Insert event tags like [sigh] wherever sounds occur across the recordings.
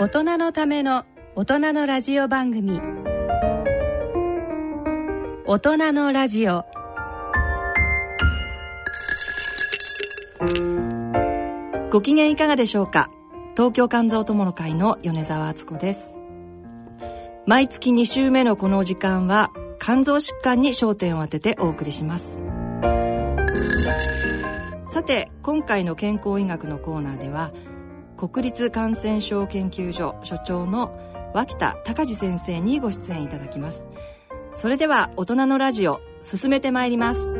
大人のための大人のラジオ番組。大人のラジオ。ご機嫌いかがでしょうか？東京肝臓友の会の米澤敦子です。毎月2週目のこの時間は肝臓疾患に焦点を当ててお送りします。さて今回の健康医学のコーナーでは国立感染症研究所所長の脇田隆二先生にご出演いただきます。それでは大人のラジオ進めてまいります。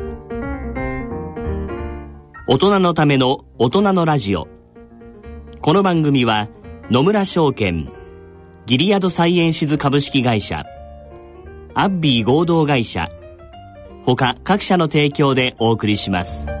大人のための大人のラジオ。この番組は野村証券ギリアドサイエンシズ株式会社アッビー合同会社他各社の提供でお送りします。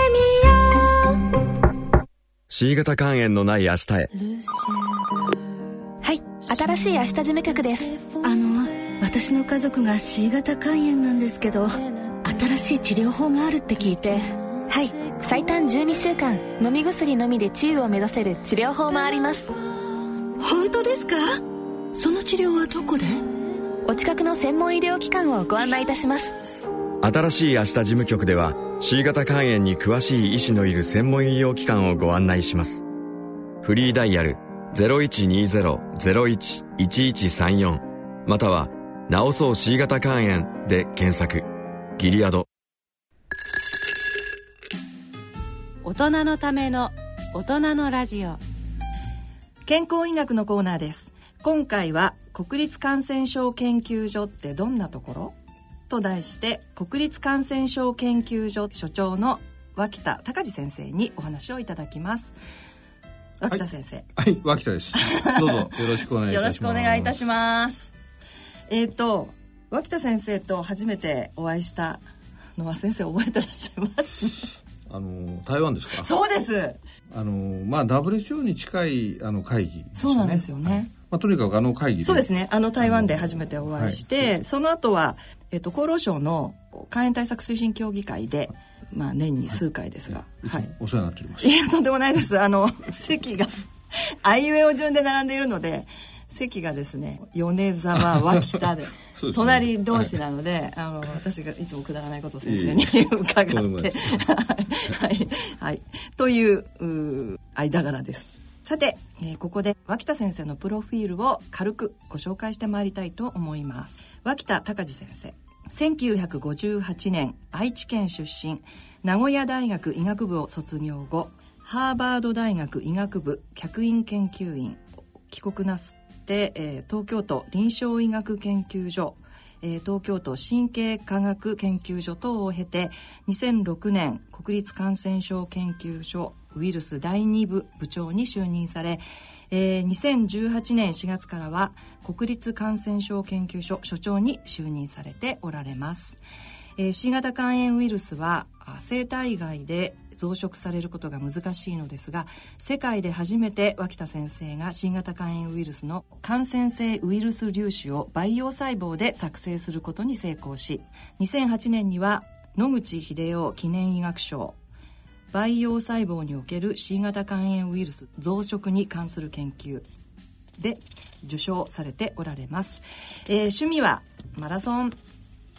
C 型肝炎のない明日へ。はい新しい明日事務局です。あの私の家族が C 型肝炎なんですけど新しい治療法があるって聞いて。はい最短12週間飲み薬のみで治癒を目指せる治療法もあります。本当ですか？その治療はどこで？お近くの専門医療機関をご案内いたします新しい明日事務局では C 型肝炎に詳しい医師のいる専門医療機関をご案内します。フリーダイヤル0120-01-1134または「治そう C 型肝炎」で検索。ギリアド。大人のための大人のラジオ。健康医学のコーナーです。今回は国立感染症研究所ってどんなところ？と題して国立感染症研究所所長の脇田隆二先生にお話をいただきます。脇田先生。はい、はい、脇田です。どうぞよろしくお願いします。よろしくお願いいたします。えっ、ー、と脇田先生と初めてお会いしたのは先生覚えてらっしゃいます？あの台湾ですか？そうです。あのまあ WHO に近いあの会議、ね、そうなんですよね、はいまあ、とにかくあの会議そうですね。あの台湾で初めてお会いして、はい、その後は、えっと、厚労省の肝炎対策推進協議会で、まあ、年に数回ですが、はい、お世話になっております。いやとんでもないです。あの席があいうえお順で並んでいるので席がですね米沢脇田で [laughs] ね、隣同士なので、はい、あの私がいつもくだらないことを先生に伺って。はい、はい、という間柄ですさて、えー、ここで脇田先生のプロフィールを軽くご紹介してまいりたいと思います。脇田隆二先生1958年愛知県出身。名古屋大学医学部を卒業後ハーバード大学医学部客員研究員。帰国なすって、えー、東京都臨床医学研究所えー、東京都神経科学研究所等を経て2006年国立感染症研究所ウイルス第2部部長に就任され、えー、2018年4月からは国立感染症研究所所長に就任されておられます、えー、C 型肝炎ウイルスは生体外で増殖されることが難しいのですが世界で初めて脇田先生が新型肝炎ウイルスの感染性ウイルス粒子を培養細胞で作成することに成功し2008年には野口英世記念医学賞培養細胞における C 型肝炎ウイルス増殖に関する研究。で受賞されておられます、えー、趣味はマラソン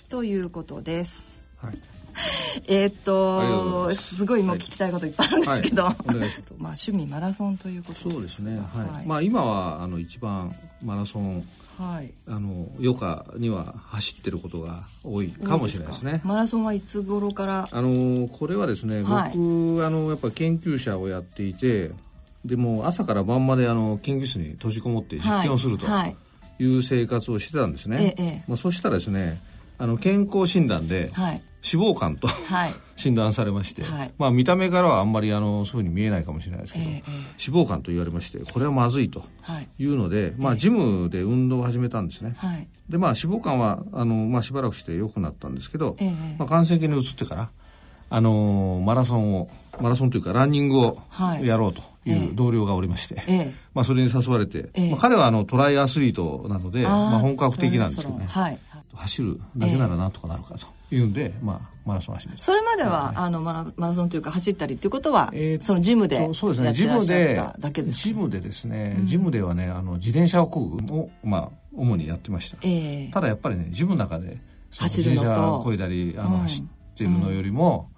ということです、はい。[laughs] えーっとす。ごいもう聞きたいこといっぱいあるんですけど、はい。お願い。[laughs] しまあ趣味マラソンということそうですね。はい、はい。まあ今はあの一番マラソンはい。あの余暇には走ってることが多いかもしれないですね。マラソンはいつ頃から？あのこれはですね、はい。僕あのやっぱ研究者をやっていてでもう朝から晩まであの研究室に閉じこもって実験をするとはい。い。う生活をしてたんですね、ええ。まあ、そしたらですねあの健康診断ではい脂肪肝とはい。[laughs] 診断されまして、はい。まあ、見た目からはあんまりあのそういうふうに見えないかもしれないですけど、えええ脂肪肝と言われましてこれはまずいとはい。いうので、まあ、ジムで運動を始めたんですね、はい。でまあ脂肪肝はあの、まあ、しばらくして良くなったんですけど、ええまあ、感染期に移ってから、あのーマラソンをマラソンというかランニングをはい。やろうという同僚がおりまして、ええ。まあ、それに誘われて、ええ。まあ、彼はあのトライアスリートなのでまあ、本格的なんですけどね、はい走るだけならなんとかなるかというんで、まあ、マラソンを始。それまでは、あのマラマラソンというか走ったりっていうことは、えーそのジムでやってそうですねジムでただけですかジムでですね、ジムではねあの自転車を漕ぐを、まあ、主にやってました、ええ。ただやっぱりねジムの中で走自転車を漕いだりあの、うん。走ってるのよりも、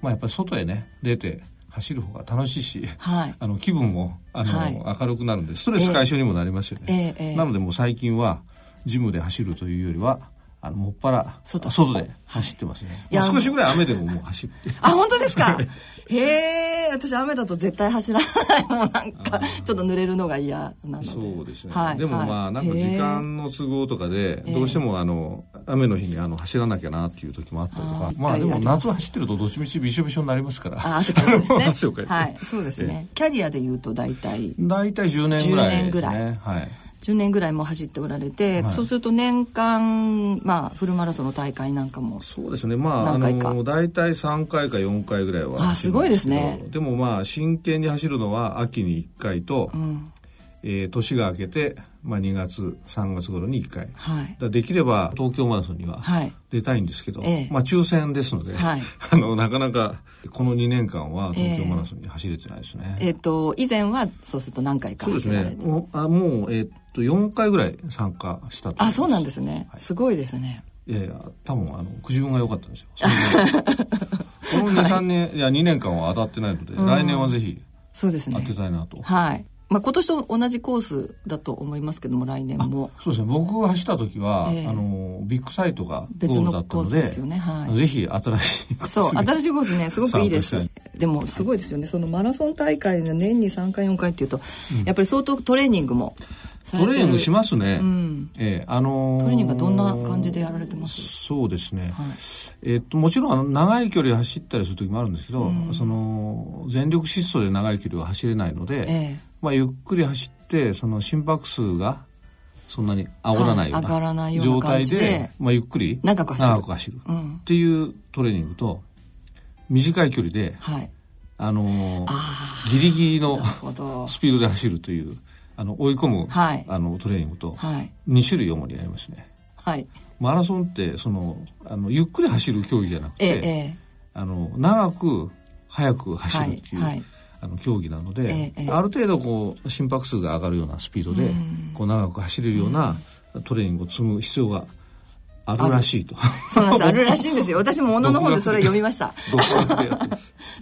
まあ、やっぱり外へね出て走る方が楽しいし、はい。あの気分もあの、はい。明るくなるんでストレス解消にもなりますよね、ええ。ええ。なのでもう最近はジムで走るというよりはあのもっぱら外外で走ってますね、いやまあ少しぐらい雨でももう走って。あ本当ですか？[laughs] へえ私雨だと絶対走らない。もうなんかちょっと濡れるのが嫌なので。そうですね、はいでもまあなんか時間の都合とかでどうしてもあの雨の日にあの走らなきゃなっていう時もあったりとか。まあでも夏走ってるとどっちみちびしょびしょになりますから。あ汗 [laughs] すね。はい。そうですね。キャリアで言うと大体。大体10年ぐらいですね。10年ぐらい。はい10年ぐらいも走っておられて、はい。そうすると年間まあフルマラソンの大会なんかもそうですね。まああの大体3回か4回ぐらいはあすごいですね。でもまあ真剣に走るのは秋に1回と、うん。えー年が明けて、まあ、2月3月頃に1回。はい。らできれば東京マラソンにははい。出たいんですけど、ええ。まあ抽選ですので、はい。[laughs] あのなかなかこの2年間は東京マラソンに走れてないですね。えっ、と以前はそうすると何回かそうです走られて、ねもうあもう、えーっと4回ぐらい参加したとあそうなんですすね、すごいですね。いやいや多分あのくじ運が良かったんですよ。[laughs] この23年いや2年間は当たってないので、うん。来年はぜひそうですね。当てたいなと、はいまあ今年と同じコースだと思いますけども来年も。そうですね。僕が走った時は、ええ。あのビッグサイトがゴ別ールのコースだったのでですよね。はい。ぜひ新しいコースそうに新しいコースねすごくいいです。でもすごいですよね。そのマラソン大会で年に3回4回っていうと、やっぱり相当トレーニングもトレーニングしますね、うん。ええあのートレーニングはどんな感じでやられてます？そうですね、はい。えっともちろんあの長い距離走ったりする時もあるんですけど、その全力疾走で長い距離は走れないので、ええまあ、ゆっくり走ってその心拍数がそんなに上がらないような状態でで、まあ、ゆっくり長く走る。っていうトレーニングと短い距離で、はい。あのギリギリのスピードで走るというあの追い込む、はい。あのトレーニングとはい。2種類主にやりますね。はい。マラソンってそのあのゆっくり走る競技じゃなくえて、ええ。あの長く速く走るっていう、あの競技なので、ええある程度こう心拍数が上がるようなスピードでこう長く走れるようなトレーニングを積む必要があるらしいと。そうなんです。あるらしいんですよ。[laughs] 私もものの本でそれを読みました。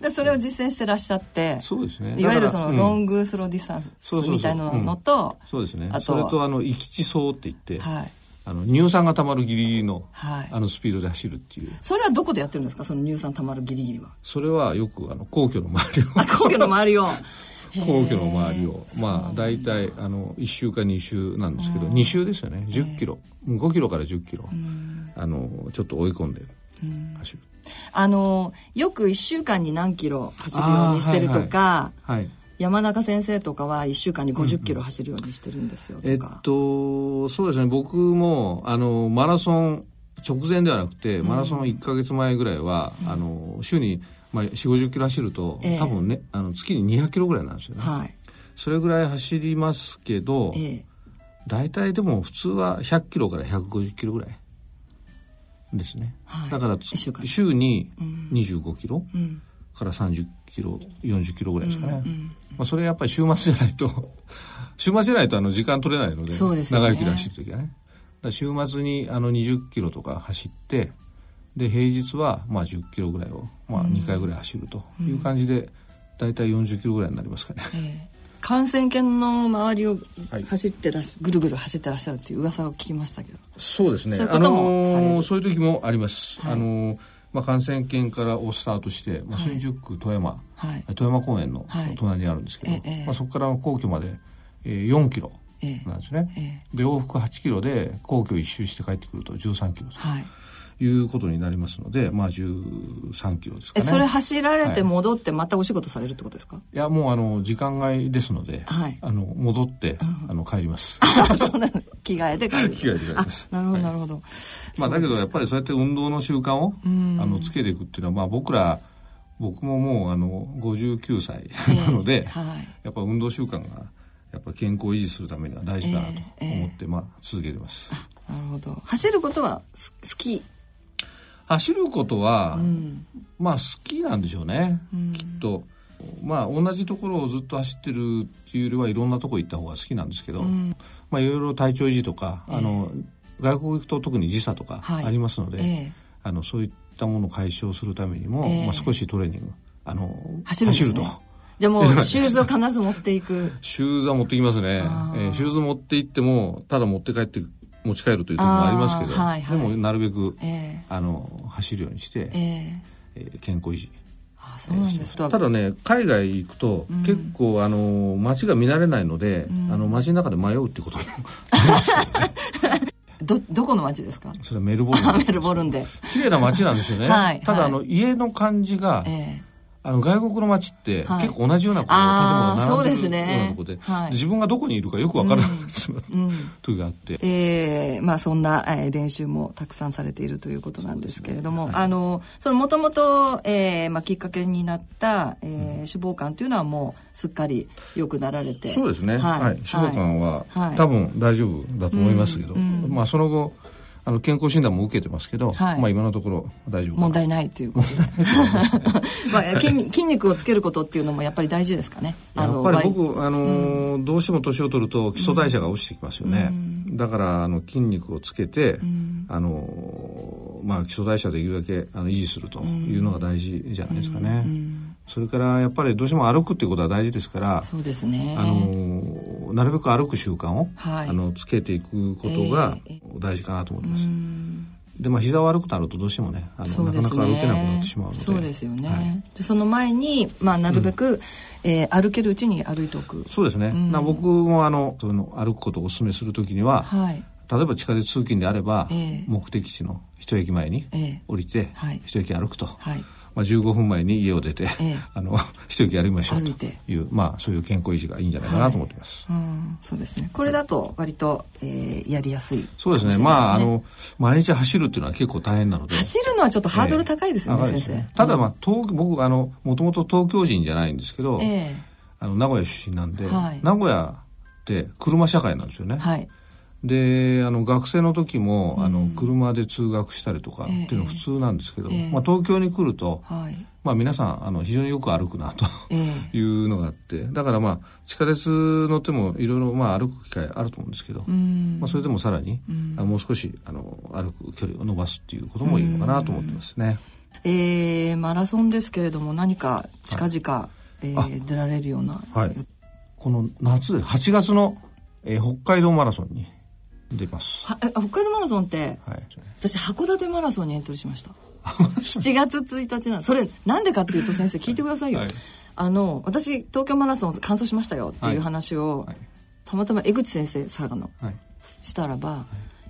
でそれを実践してらっしゃってそうですね。いわゆるそのロングスローディスタンスみたいなのとそうですね。あ。とそれとあの行き地走って言って、はいあの乳酸がたまるギリギリの、はい。あのスピードで走るっていう。それはどこでやってるんですか？その乳酸たまるギリギリは。それはよくあの皇居の周りを。あ皇居の周りを。[laughs] 皇居の周りを。まあ大体あの1週か2週なんですけど2週ですよね。1 0キロ。5キロから1 0キロ。あのちょっと追い込んで走る。あのよく1週間に何キロ走るようにしてるとか、はい山中先生とかは1週間に50キロ走るようにしてるんですよとか、えっとそうですね。僕もあのマラソン直前ではなくてマラソン1か月前ぐらいは、あの週に、まあ、4 5 0キロ走ると、ええ。多分ねあの月に200キロぐらいなんですよね、はい。それぐらい走りますけど、ええ。大体でも普通は100キロから150キロぐらいですね、はい。だから一週に25キロうん。から30キロ40キロぐらいですかね、うんまあ、それやっぱり週末じゃないと [laughs] 週末じゃないとあの時間取れないのでそうでね。長い距離走る時はね。週末にあの20キロとか走ってで平日はまあ10キロぐらいを、まあ、2回ぐらい走るという感じで、大体40キロぐらいになりますかね。えー感染研の周りを走ってらっし、はい、ぐるぐる走ってらっしゃるっていう噂を聞きましたけど。そうですね。あのー、そういう時もあります、はい、あのー、まあ、感染研からをスタートして、まあ、新宿区富山、はい、富山公園の隣にあるんですけど、はい、まあ、そこから皇居まで、えー、4キロなんですね、で往復8キロで皇居一周して帰ってくると13キロと。はいいうことになりますので、まあ13キロですかね。それ走られて戻ってまたお仕事されるってことですか、はい、いや、もうあの、時間外ですので、はい、あの、戻って、あの、帰ります。[laughs] そうなの着替えて帰る。着替えて帰ります。なるほど、なるほど。まあ、だけどやっぱりそうやって運動の習慣を、あの、つけていくっていうのは、まあ僕ら、僕ももうあの59歳なので、えーはい、やっぱ運動習慣がやっぱ健康を維持するためには大事かなと思って、えーえー、まあ続けてます。なるほど。走ることは好き？走ることは、うん、まあ好きなんでしょうね、うん、きっと。まあ同じところをずっと走ってるっていうよりはいろんなとこ行った方が好きなんですけど、うん、まあいろいろ体調維持とか、えー、あの外国行くと特に時差とかありますので、はいえ。ー、あのそういったものを解消するためにも、えー、まあ、少しトレーニングあの走る、ね,、と。じゃあもう [laughs] シューズを必ず持っていく。[laughs] シューズは持ってきますね、えー、シューズ持って行ってもただ持って帰って持ち帰るという時もありますけど、はいはい、でもなるべく、えー、あの走るようにして、えー、えー、健康維持。あそうなんです。ただね海外行くと、うん、結構あの街が見慣れないので、うん、あの街の中で迷うってこともありますけどね。[laughs] どどこの街ですか？それはメルボルン。メルボルンで。綺麗な街なんですよね、[laughs] はい、ただ、あの家の感じが、えーあの外国の街って結構同じようなこう、はい、建物が並んでるようなとこで、はい、自分がどこにいるかよく分からなくなってしまう、[laughs] うん、時があって、えーまあ、そんな、えー、練習もたくさんされているということなんですけれども、ね。はい、あのそのもともと、えーまあ、きっかけになった、えー、脂肪肝というのはもうすっかり良くなられて。そうですね、はい。脂肪肝は、多分大丈夫だと思いますけど、うん。うん、まあ、その後あの健康診断も受けてますけど、はい、まあ今のところ大丈夫問題ないということで。[laughs] まあ筋筋肉をつけることっていうのもやっぱり大事ですかね。やっぱり僕あの、うん、どうしても年を取ると基礎代謝が落ちてきますよね、うん、だからあの筋肉をつけて、うん、あのまあ基礎代謝できるだけあの維持するというのが大事じゃないですかね、それからやっぱりどうしても歩くっていうことは大事ですからそうですね。あのなるべく歩く習慣を、はい、あのつけていくことが大事かなと思います。えー、でまあ膝を悪くなるとどうしてもねあの、ね、なかなか歩けなくなってしまうので。そうですよね、はい、でその前に、まあ、なるべく、うん、えー、歩けるうちに歩いておく。そうですね、うん、僕もあのその歩くことをお勧めするときには、はい、例えば地下鉄通勤であれば、えー、目的地の一駅前に降りて、えー、一駅歩くと。はいまあ、15分前に家を出て、ええ、[laughs] あの一息やりましょうという、まあ、そういう健康維持がいいんじゃないかなと思っています、はい、うん、そうですね。これだと割と、えー、やりやすい、ね、そうですね。まああの毎日走るっていうのは結構大変なので。走るのはちょっとハードル高いですよね、えー、先生。ただ、まあ、東僕あのもともと東京人じゃないんですけど、えー、あの名古屋出身なんで、はい、名古屋って車社会なんですよね、はいであの学生の時も、うん、あの車で通学したりとかっていうのは普通なんですけど、えー、まあ、東京に来ると、はい、まあ、皆さんあの非常によく歩くなと [laughs] いうのがあってだからまあ地下鉄乗ってもいろいろまあ歩く機会あると思うんですけど、まあ、それでもさらに、あもう少しあの歩く距離を伸ばすっていうこともいいのかなと思ってますね。えー、マラソンですけれども何か近々、はい、えー、出られるような、はい、この夏で8月の、えー、北海道マラソンに出ます。は北海道マラソンって、はい、私函館マラソンにエントリーしました。7月1日なそれなんでかっていうと先生聞いてくださいよ、はい、あの私東京マラソン完走しましたよっていう話を、はい、たまたま江口先生佐賀の、したらば、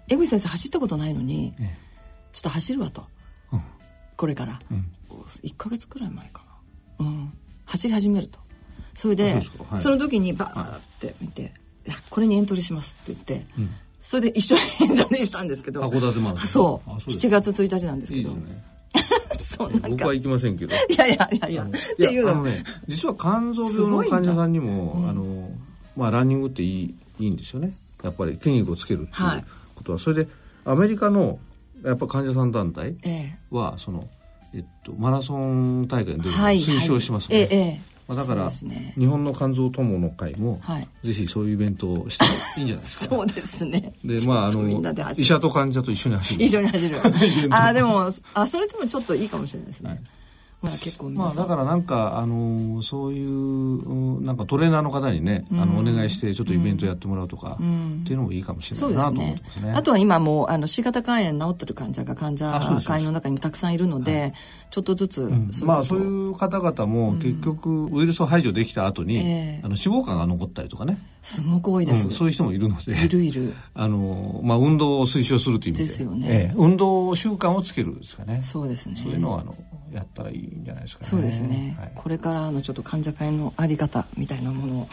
江口先生走ったことないのに、ちょっと走るわと、うん、これから、うん、1か月くらい前かな、うん、走り始めると。それでそ,、の時にバーって見て、これにエントリーします」って言って、うんそれで一緒にエントリーしたんですけど。函館マラソンそう。そう7月1日なんですけど。いいですね。[laughs] そんな僕は行きませんけど。いやいやいやいや。っていうのね実は肝臓病の患者さんにも、うん、あのまあランニングっていいいいんですよね。やっぱり筋肉をつけるっていうことは、はい、それでアメリカのやっぱ患者さん団体は、ええ、その、えっと、マラソン大会に出る、はい、推奨しますね、はい、ええまあ、だから、ね、日本の肝臓友の会も、はい、ぜひそういうイベントをしていいんじゃないですか。[laughs] そうですね。でまああの医者と患者と一緒に走る。一緒に走る。[laughs] あでもあそれでもちょっといいかもしれないですね、はい。まあ、結構まあ、だからなんか、あのそういうなんかトレーナーの方にね、うん、あのお願いしてちょっとイベントやってもらうとか、うん、っていうのもいいかもしれないなと思ってますね。あとは今もあの C 型肝炎治ってる患者が患者会の中にもたくさんいるので、はい、ちょっとずつ、うん、まあそういう方々も結局ウイルスを排除できた後に、えー、あの脂肪肝が残ったりとかね。すごく多いです、そういう人もいるので。いるいる。[laughs] あのまあ運動を推奨するという意味で。ですよね。えー、運動習慣をつけるですかね。そうですね。そういうのはあのやったらいいんじゃないですかね。そうですね。はい、これからのちょっと患者会のあり方みたいなもの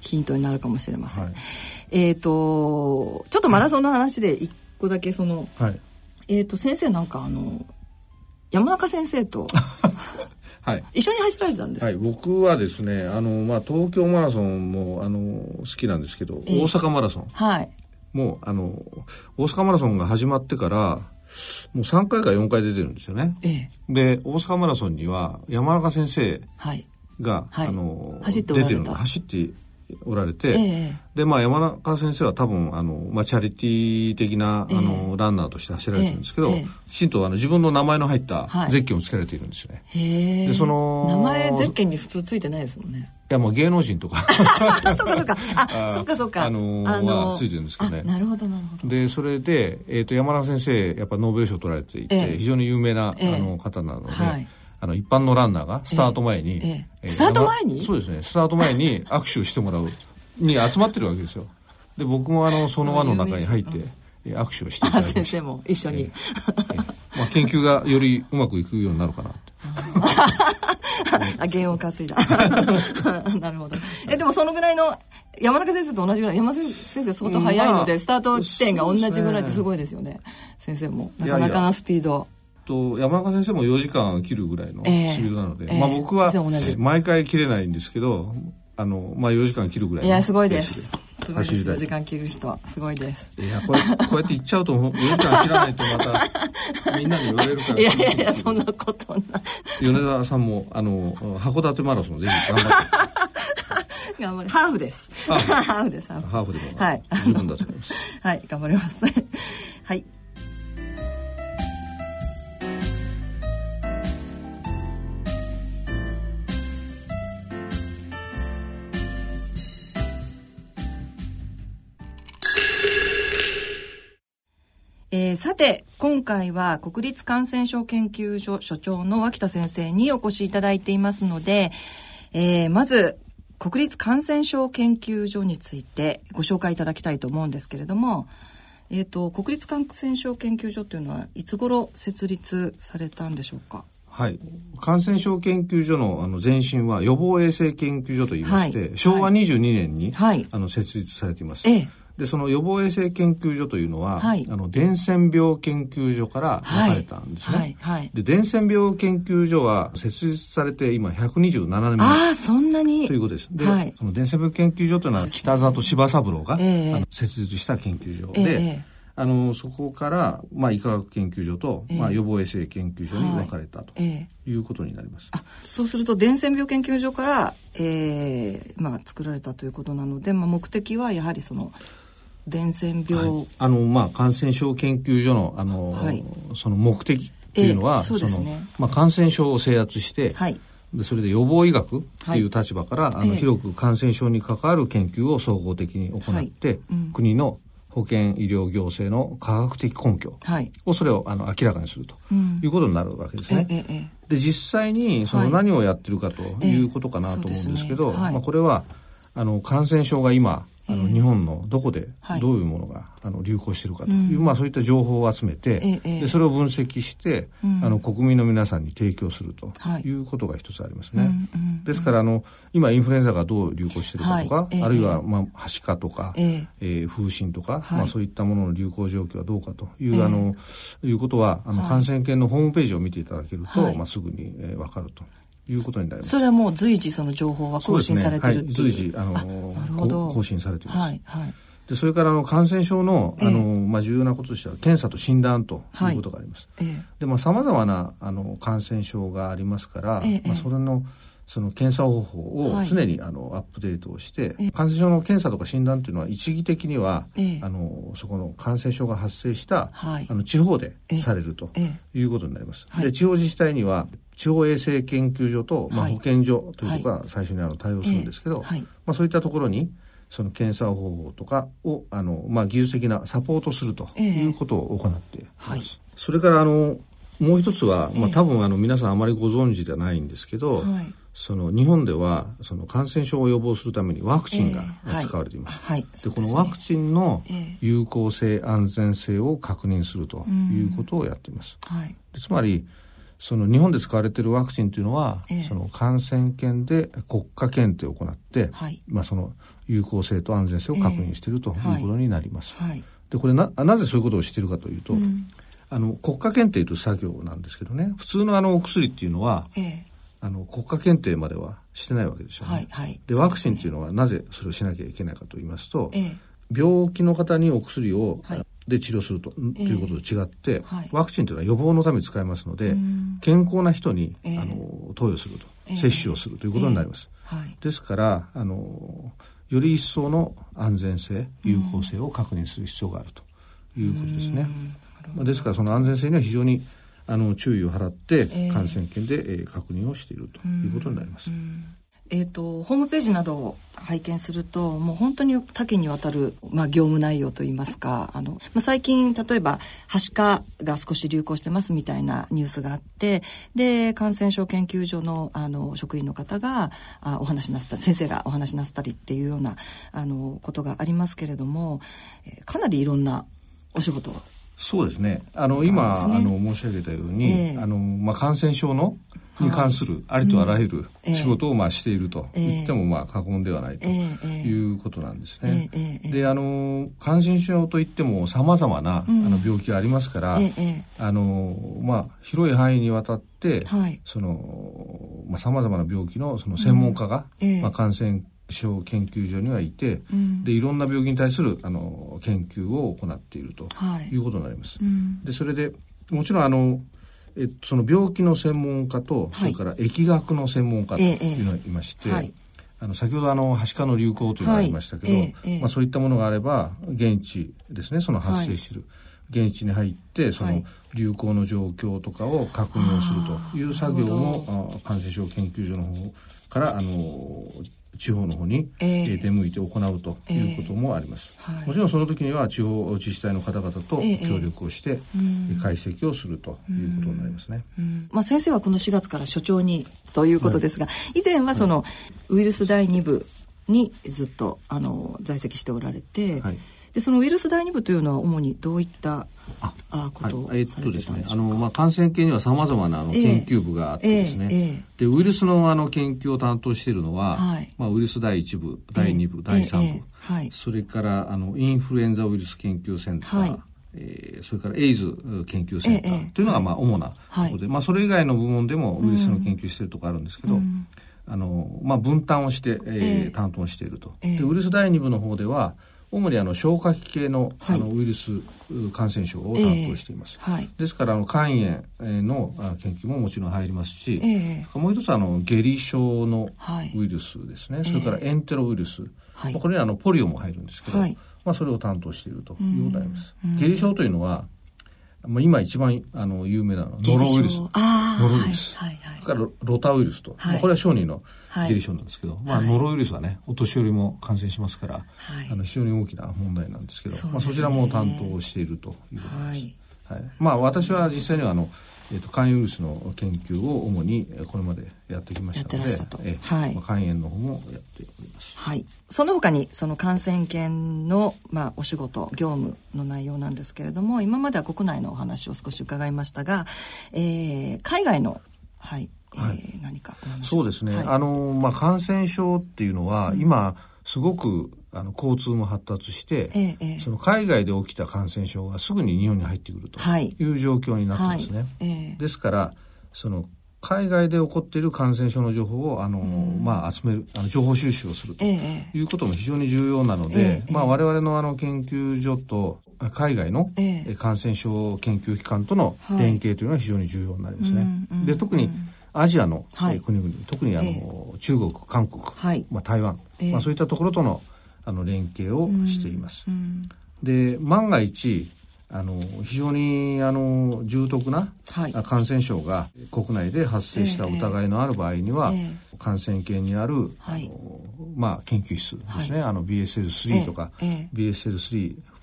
ヒントになるかもしれません。はい、えっ、ー、とちょっとマラソンの話で一個だけその、はい、えっ、と先生なんかあの山中先生と [laughs] はい、一緒に走られたんです。はい、僕はですねあの、まあ、東京マラソンもあの好きなんですけど、えー、大阪マラソン、はい、もうあの大阪マラソンが始まってからもう3回か4回出てるんですよね。ええ、で大阪マラソンには山中先生が、はい、あの走って出てる走っておられて、ええ、でまあ山中先生は多分あの、まあ、チャリティー的な、あのランナーとして走られてるんですけど、きちんとあの自分の名前の入ったゼッケンをつけられているんですよね。はい、でその名前ゼッケンに普通ついてないですもんね。いやもう芸能人とか。[laughs] そうかそうか。あそうかそうか。あのー、あのー、はついてるんですけどね。なるほどなるほど。でそれで、えーと、山中先生やっぱノーベル賞取られていて、えー、非常に有名な、えー、あの方なので、はいあの一般のランナーがスタート前に、ええ。スタート前に？そうですね。スタート前に握手をしてもらう。に集まってるわけですよ。で僕もあのその輪の中に入って握手をしていただきま先生も一緒に、えまあ、研究がよりうまくいくようになるかなって。[laughs] あ弦を担いだ。[laughs] なるほど。えでもそのぐらいの山中先生と同じぐらい山中先生相当早いので、まあ、スタート地点が同じぐらいってすごいですよね、先生も。なかなかなスピードと山中先生も4時間切るぐらいのスピードなので、えー、まあ、僕は毎回切れないんですけどあの、まあ、4時間切るぐらいいやすごいです。すごいです4時間切る人すごいです。いやこれこうやって言っちゃうと4時間切らないとまたみんなに言われるから。いやいやいやそんなことない。米田さんもあの函館マラソンぜひ頑張って。[laughs] 頑張れハーフです。ハーフ。[laughs] です。ハーフでもはい。十分だと思います。[laughs] はい頑張ります。はいえー、さて今回は国立感染症研究所所長の脇田先生にお越しいただいていますので、えー、まず国立感染症研究所についてご紹介いただきたいと思うんですけれども、えーと、国立感染症研究所というのはいつ頃設立されたんでしょうか？はい、感染症研究所のあの前身は予防衛生研究所といいまして、はい、昭和22年に、はい、あの設立されています。ええでその予防衛生研究所というのは、はい、あの伝染病研究所から分かれたんですね。はいはい、で伝染病研究所は設立されて今127年目ああそんなに？ということです。で、その伝染病研究所というのは北里柴三郎が、えー、あの設立した研究所。で。え。ーあのそこから、まあ、医科学研究所と、えー、まあ、予防衛生研究所に分かれたということになります。はいえー、そうすると伝染病研究所から、えーまあ、作られたということなので、まあ、目的はやはりその伝染病、はい、あのまあ感染症研究所のあの、はい、その目的っていうのは、えー、そ、ね、のまあ感染症を制圧して、はい、でそれで予防医学っていう立場から、あの広く感染症に関わる研究を総合的に行って、うん、国の保健医療行政の科学的根拠をそれをあの明らかにするということになるわけですね。ええで実際にその何をやってるかということかなと思うんですけど、まあ、これはあの感染症が今あの日本のどこでどういうものが、あの流行しているかと。いう、まあ、そういった情報を集めて、でそれを分析して、あの国民の皆さんに提供するとい。うことが一つありますね。ですからあの今インフルエンザがどう流行しているかとか、あるいは、まあ、はしかとか、ええ。風疹とか、まあ、そういったものの流行状況はどうかという、あのいうことはあの感染研のホームページを見ていただけると、まあ、すぐに、えー、分かると。いうことになります。それはもう随時その情報は更新されてるっていう。ね。はい、随時あのなるほど。更新されています。はいはい。でそれからあの感染症のあの、えー、まあ、重要なこととしては検査と診断とい。うことがあります。はい、え。ー、でまあさまざまなあの感染症がありますから、えー、まあ、それのその検査方法を常に、あのアップデートをして、感染症の検査とか診断というのは一義的には、あのそこの感染症が発生した、あの地方でされるということになります。で地方自治体には地方衛生研究所と、まあ、保健所というところが最初にあの対応するんですけど、まあ、そういったところにその検査方法とかをあの、まあ、技術的なサポートするということを行っています。それからあのもう一つは、まあ、多分あの皆さんあまりご存知ではないんですけど、その日本ではその感染症を予防するためにワクチンが使われています。えーはい、でこのワクチンの有効性、安全性を確認するということをやっています。はい、つまりその日本で使われているワクチンというのは、えー、その感染研で国家検定を行って、はい、まあ、その有効性と安全性を確認しているということになります。えーはい、でこれななぜそういうことをしているかというと、うん、あの国家検定という作業なんですけどね。普通のあのお薬っていうのは、えーあの国家検定まではしてないわけですよね。はいはい、でワクチンっていうのはなぜそれをしなきゃいけないかと言いますと、ええ、病気の方にお薬を、はい、で治療すると,、ということと違って、はい、ワクチンというのは予防のために使えますので、健康な人に、あの投与すると、接種をするということになります。はい、ですからあのより一層の安全性有効性を確認する必要があるということですね。まあ、ですからその安全性には非常にあの注意を払って感染研で、えー、確認をしているということになります。えーと、ホームページなどを拝見するともう本当に多岐にわたる、まあ、業務内容といいますかあの、まあ、最近例えばはしかが少し流行してますみたいなニュースがあってで感染症研究所のあの職員の方があお話しなさった先生がお話しなさったりっていうようなあのことがありますけれども、えー、かなりいろんなお仕事そうですね。あの、今、あの、申し上げたように、えー、あの、まあ、感染症の、に関するありとあらゆる仕事をまあしていると言ってもまあ過言ではないということなんですね。であの感染症といってもさまざまなあの病気がありますから、あのまあ広い範囲にわたって、そのまあさまざまな病気のその専門家が、まあ感染症研究所にはいて、うん、でいろんな病気に対するあの研究を行っているとい。うことになります。はいうん、でそれでもちろんあのえその病気の専門家と、はい、それから疫学の専門家というのがいまして、ええはい、あの先ほどあのはしかの流行というのがありましたけど、はい。え、まあ、そういったものがあれば現地ですねその発生してい。る、現地に入ってその流行の状況とかを確認をするという作業も感染症研究所の方からあの地方の方に、えー、出向いて行うということもあります、えーはい、もちろんその時には地方自治体の方々と協力をして、解析をするということになりますね、まあ、先生はこの4月から所長にということですが、はい、以前はその、ウイルス第2部にずっとあの在籍しておられて、はいでそのウイルス第二部というのは主にどういったああことをされてたんでしょうか、えー、っとですね。あの、まあ、感染系にはさまざまなあの研究部があってですね、えーえー、でウイルスのあの研究を担当しているのは、はい、まあ、ウイルス第1部第2部、第3部、はい、それからあのインフルエンザウイルス研究センター、はい。えー、それからエイズ研究センターというのがまあ主なところで、まあ、それ以外の部門でもウイルスの研究しているところあるんですけど、うん、あのまあ、分担をして、えー、担当していると。でウイルス第2部の方では主にあの消化器系の,、あのウイルス感染症を担当しています、えーはい、ですからあの肝炎の研究ももちろん入りますし、えー、もう一つあの下痢症のウイルスですね、はい、それからエンテロウイルス、はい、これにあのポリオも入るんですけど、まあ、それを担当しているということになります。下痢症というのはまあ、今一番あの有名なのはノロウイルス。ノロウイルス。はいはいはい、からロタウイルスと。はい、まあ、これは小児の下痢症なんですけど、はい、まあ、ノロウイルスはね、お年寄りも感染しますから、はい、あの非常に大きな問題なんですけど、そ、ね、まあ、そちらも担当しているということです。はい、はい、まあ、私は実際にはあの、えーと、肝炎ウイルスの研究を主にこれまでやってきましたのでえー、はい。まあ、肝炎の方もやっております。はい、その他にその感染研の、まあ、お仕事業務の内容なんですけれども今までは国内のお話を少し伺いましたが、えー、海外の、はい。はい、えー、何かそうですね、はい、あの、まあ、感染症っていうのは、うん、今すごくあの交通も発達して、ええ、その海外で起きた感染症がすぐに日本に入ってくるという状況になってますね。はい。え、ですからその海外で起こっている感染症の情報をあの、まあ、集めるあの情報収集をするということも非常に重要なので、まあ、我々のあの研究所と海外の感染症研究機関との連携というのは非常に重要になりますね。で特にアジアの、はい、国々特にあの、えー、中国韓国、はい、まあ、台湾、えー、まあ、そういったところとのあの連携をしています。で万が一あの非常にあの重篤な感染症が国内で発生した疑いのある場合には、えー、感染系にある、はい、あのまあ、研究室ですね、はい、あの BSL3 とか、えー、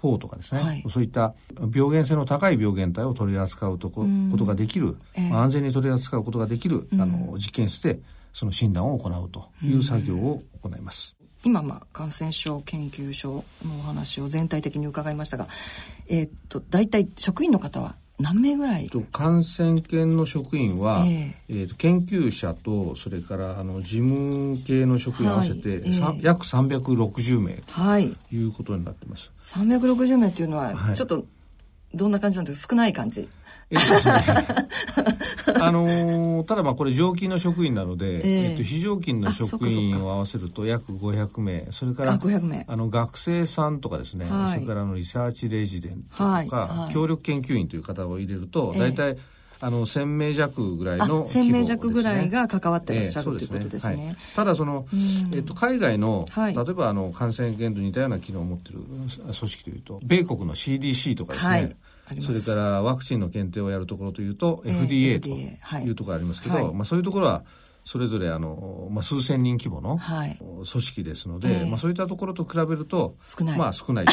BSL34 とかですね、はい、そういった病原性の高い病原体を取り扱うとこ,、ことができる、安全に取り扱うことができる、あの実験室でその診断を行うという作業を行います。今、まあ、感染症研究所のお話を全体的に伺いましたが、えー、っと大体職員の方は何名ぐらい？感染研の職員は、えー、えー、と研究者とそれからあの事務系の職員合わせて、はいえー、約360名とい。うことになってます。はい、360名っていうのはちょっとどんな感じなんですか？少ない感じえっとですね、あのー、ただまあこれ常勤の職員なので、えー、えっと、非常勤の職員を合わせると約500名。それからあの学生さんとかですね、はい、それからあのリサーチレジデントとか、はい。はい、協力研究員という方を入れると、大体あの1000名弱ぐらいの、ね、1000名弱ぐらいが関わってらっしゃる、えー、ということですね、はい、ただその、えっと、海外の、はい、例えばあの感染源と似たような機能を持っている組織というと米国の CDC とかですね、はいそれからワクチンの検定をやるところというと、えー、FDA とい。うところありますけど、はい、まあ、そういうところはそれぞれあの、まあ、数千人規模の組織ですので、はい、まあ、そういったところと比べると少ない,、まあ、少ないと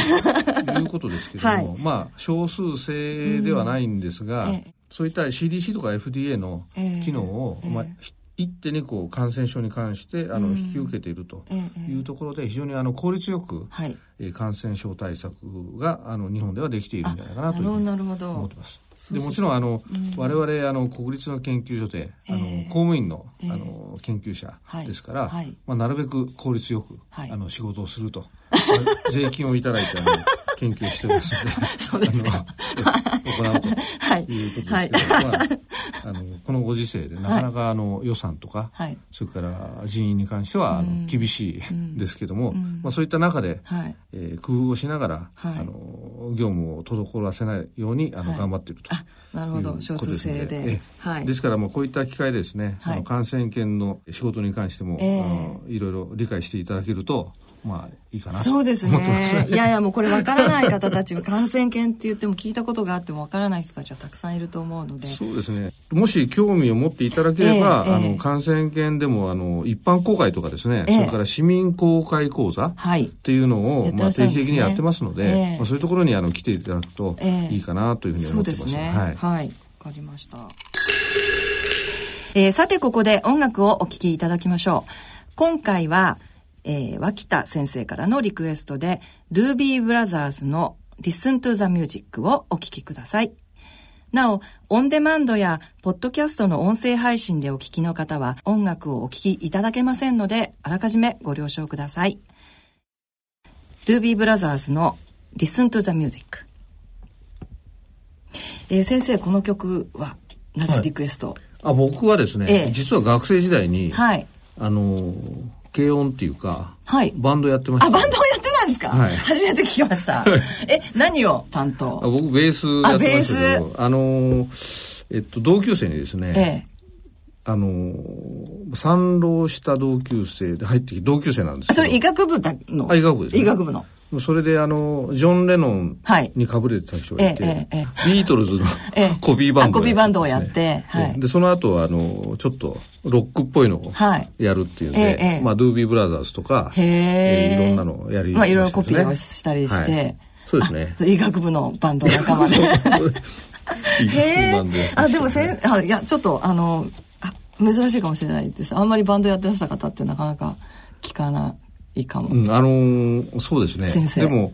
いうことですけれども、[laughs] はい、まあ少数制ではないんですが、うん。えー、そういった CDC とか FDA の機能を、えー、まあ、一手にこう感染症に関してあの引き受けているというところで非常にあの効率よく、はい、感染症対策があの日本ではできているんじゃないかなというふうに思ってます。でもちろんあの、うん、我々あの国立の研究所で、あの公務員の,、あの研究者ですから、はい、まあ、なるべく効率よく、あの仕事をすると、[laughs] 税金をいただいてあの [laughs] 研究してますのでそうですか。行うということですけど、はい。まあ、あのこのご時世でなかなかあの予算とか、はい、それから人員に関してはあの厳しいですけども、まあ、そういった中で、はい。えー、工夫をしながら、はい、あの業務を滞らせないようにあの、頑張っていると。なるほど。少数制で、はい、ですからもうこういった機会ですね、はい、あの感染研の仕事に関しても、えー、いろいろ理解していただけるとまあいいかな。そうですね。いやいやもうこれわからない方たち感染研って言っても聞いたことがあってもわからない人たちはたくさんいると思うので。そうですね。もし興味を持っていただければ、えー、あの感染研でもあの一般公開とかですね、えー、それから市民公開講座っていうのを、はい、まあ、定期的にやってますので、えー、まあ、そういうところにあの来ていただくといいかなというふうに思ってます、ね、はい、はい、わかりました。えー、さてここで音楽をお聴きいただきましょう。今回はえー、脇田先生からのリクエストで、ドゥービーブラザーズの Listen to the Music をお聴きください。なお、オンデマンドやポッドキャストの音声配信でお聴きの方は音楽をお聴きいただけませんので、あらかじめご了承ください。ドゥービーブラザーズの Listen to the Music。えー、先生、この曲はなぜリクエスト、はい、あ僕はですね、ええ、実は学生時代に、はい、あのー軽音っていうか、はい、バンドやってました、あバンドをやってたんですか、はい、初めて聞きました。え何を担当？あ僕ベースやってましたけどあのえっと同級生にですね、ええ、あの賛浪した同級生で入ってき同級生なんですそれ医学部だの？あ医学部です、ね、医学部のそれであのジョン・レノンにかぶれてた人がいて、はいえええ、ビートルズの [laughs] コビーバンド、ね、コビーバンドをやって、はい、でその後あのちょっとロックっぽいのをやるっていうんで、はい、まあ、ドゥービーブラザーズとか、え。ー、いろんなのをやりまあ、いろいろコピーをしたりして、はい、そうですね。医学部のバンド仲間で。[laughs] へえ。あでもせんあいやちょっとあのあ珍しいかもしれないです。あんまりバンドやってらした方ってなかなか聞かないかも、うん、あのー、そうですね。でも、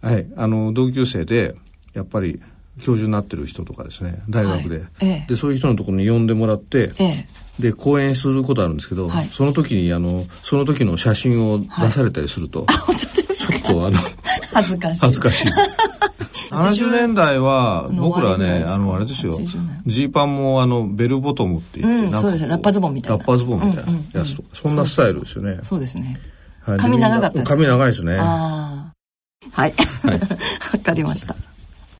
はい、あの同級生でやっぱり教授になってる人とかですね大学で。はい。ええ、でそういう人のところに呼んでもらって、え、で講演することあるんですけど、はい、その時にあのその時の写真を出されたりすると、はい、ちょっとあの恥ずかしい。恥ずかしい。[laughs] 70年代は僕らねあのあれですよ。ジーパンもあのベルボトムって言って、うん、そうです。ラッパズボンみたいな。ラッパズボンみたいなやつと、うんうん、そんなスタイルですよね。そうですね髪長かった髪長いですねはい。はい。[laughs] わかりました。